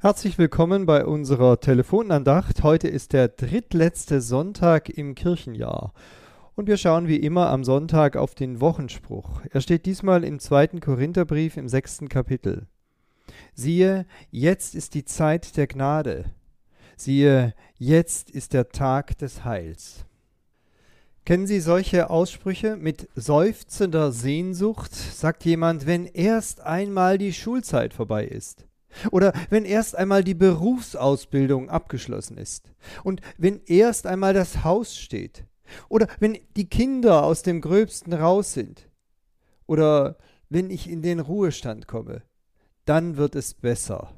Herzlich willkommen bei unserer Telefonandacht. Heute ist der drittletzte Sonntag im Kirchenjahr. Und wir schauen wie immer am Sonntag auf den Wochenspruch. Er steht diesmal im zweiten Korintherbrief im sechsten Kapitel. Siehe, jetzt ist die Zeit der Gnade. Siehe, jetzt ist der Tag des Heils. Kennen Sie solche Aussprüche? Mit seufzender Sehnsucht sagt jemand, wenn erst einmal die Schulzeit vorbei ist. Oder wenn erst einmal die Berufsausbildung abgeschlossen ist. Und wenn erst einmal das Haus steht. Oder wenn die Kinder aus dem Gröbsten raus sind. Oder wenn ich in den Ruhestand komme. Dann wird es besser.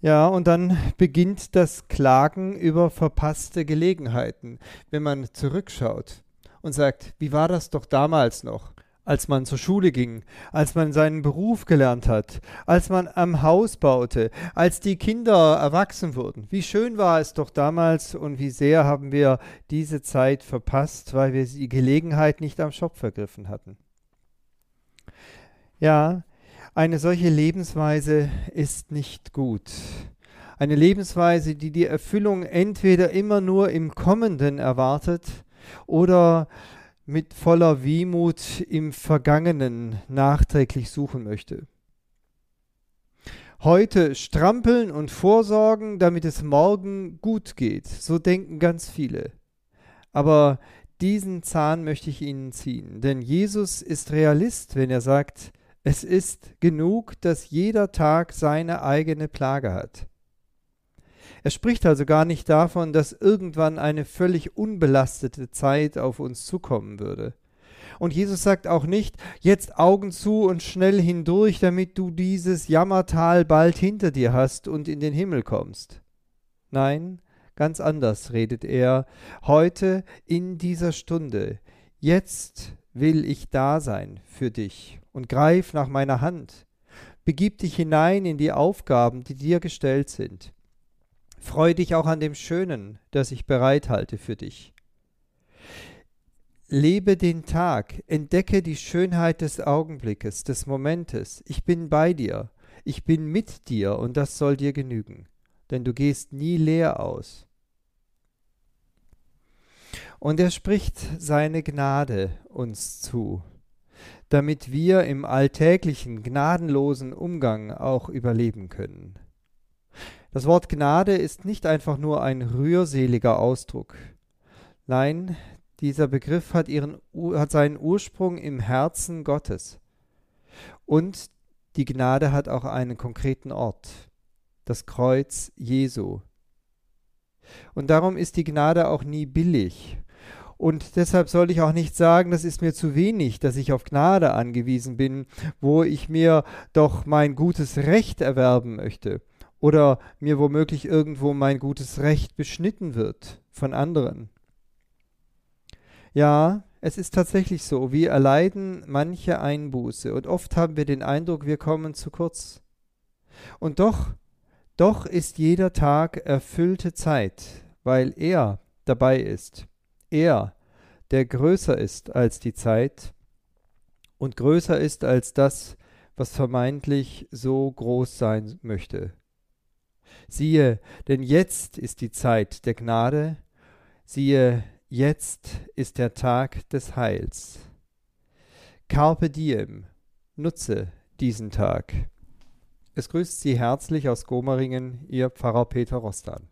Ja, und dann beginnt das Klagen über verpasste Gelegenheiten, wenn man zurückschaut und sagt, wie war das doch damals noch? Als man zur Schule ging, als man seinen Beruf gelernt hat, als man am Haus baute, als die Kinder erwachsen wurden. Wie schön war es doch damals und wie sehr haben wir diese Zeit verpasst, weil wir die Gelegenheit nicht am Schopf ergriffen hatten. Ja, eine solche Lebensweise ist nicht gut. Eine Lebensweise, die die Erfüllung entweder immer nur im Kommenden erwartet oder mit voller Wehmut im Vergangenen nachträglich suchen möchte. Heute strampeln und vorsorgen, damit es morgen gut geht. So denken ganz viele. Aber diesen Zahn möchte ich Ihnen ziehen, denn Jesus ist Realist, wenn er sagt, es ist genug, dass jeder Tag seine eigene Plage hat. Er spricht also gar nicht davon, dass irgendwann eine völlig unbelastete Zeit auf uns zukommen würde. Und Jesus sagt auch nicht, jetzt Augen zu und schnell hindurch, damit du dieses Jammertal bald hinter dir hast und in den Himmel kommst. Nein, ganz anders redet er, heute in dieser Stunde, jetzt will ich da sein für dich und greif nach meiner Hand. Begib dich hinein in die Aufgaben, die dir gestellt sind. Freu dich auch an dem Schönen, das ich bereithalte für dich. Lebe den Tag, entdecke die Schönheit des Augenblickes, des Momentes. Ich bin bei dir, ich bin mit dir und das soll dir genügen, denn du gehst nie leer aus. Und er spricht seine Gnade uns zu, damit wir im alltäglichen, gnadenlosen Umgang auch überleben können. Das Wort Gnade ist nicht einfach nur ein rührseliger Ausdruck. Nein, dieser Begriff hat, ihren, hat seinen Ursprung im Herzen Gottes. Und die Gnade hat auch einen konkreten Ort, das Kreuz Jesu. Und darum ist die Gnade auch nie billig. Und deshalb soll ich auch nicht sagen, das ist mir zu wenig, dass ich auf Gnade angewiesen bin, wo ich mir doch mein gutes Recht erwerben möchte oder mir womöglich irgendwo mein gutes Recht beschnitten wird von anderen. Ja, es ist tatsächlich so, wir erleiden manche Einbuße und oft haben wir den Eindruck, wir kommen zu kurz. Und doch, doch ist jeder Tag erfüllte Zeit, weil er dabei ist. Er, der größer ist als die Zeit und größer ist als das, was vermeintlich so groß sein möchte. Siehe, denn jetzt ist die Zeit der Gnade, siehe, jetzt ist der Tag des Heils. Carpe diem, nutze diesen Tag. Es grüßt Sie herzlich aus Gomeringen, Ihr Pfarrer Peter Rostan.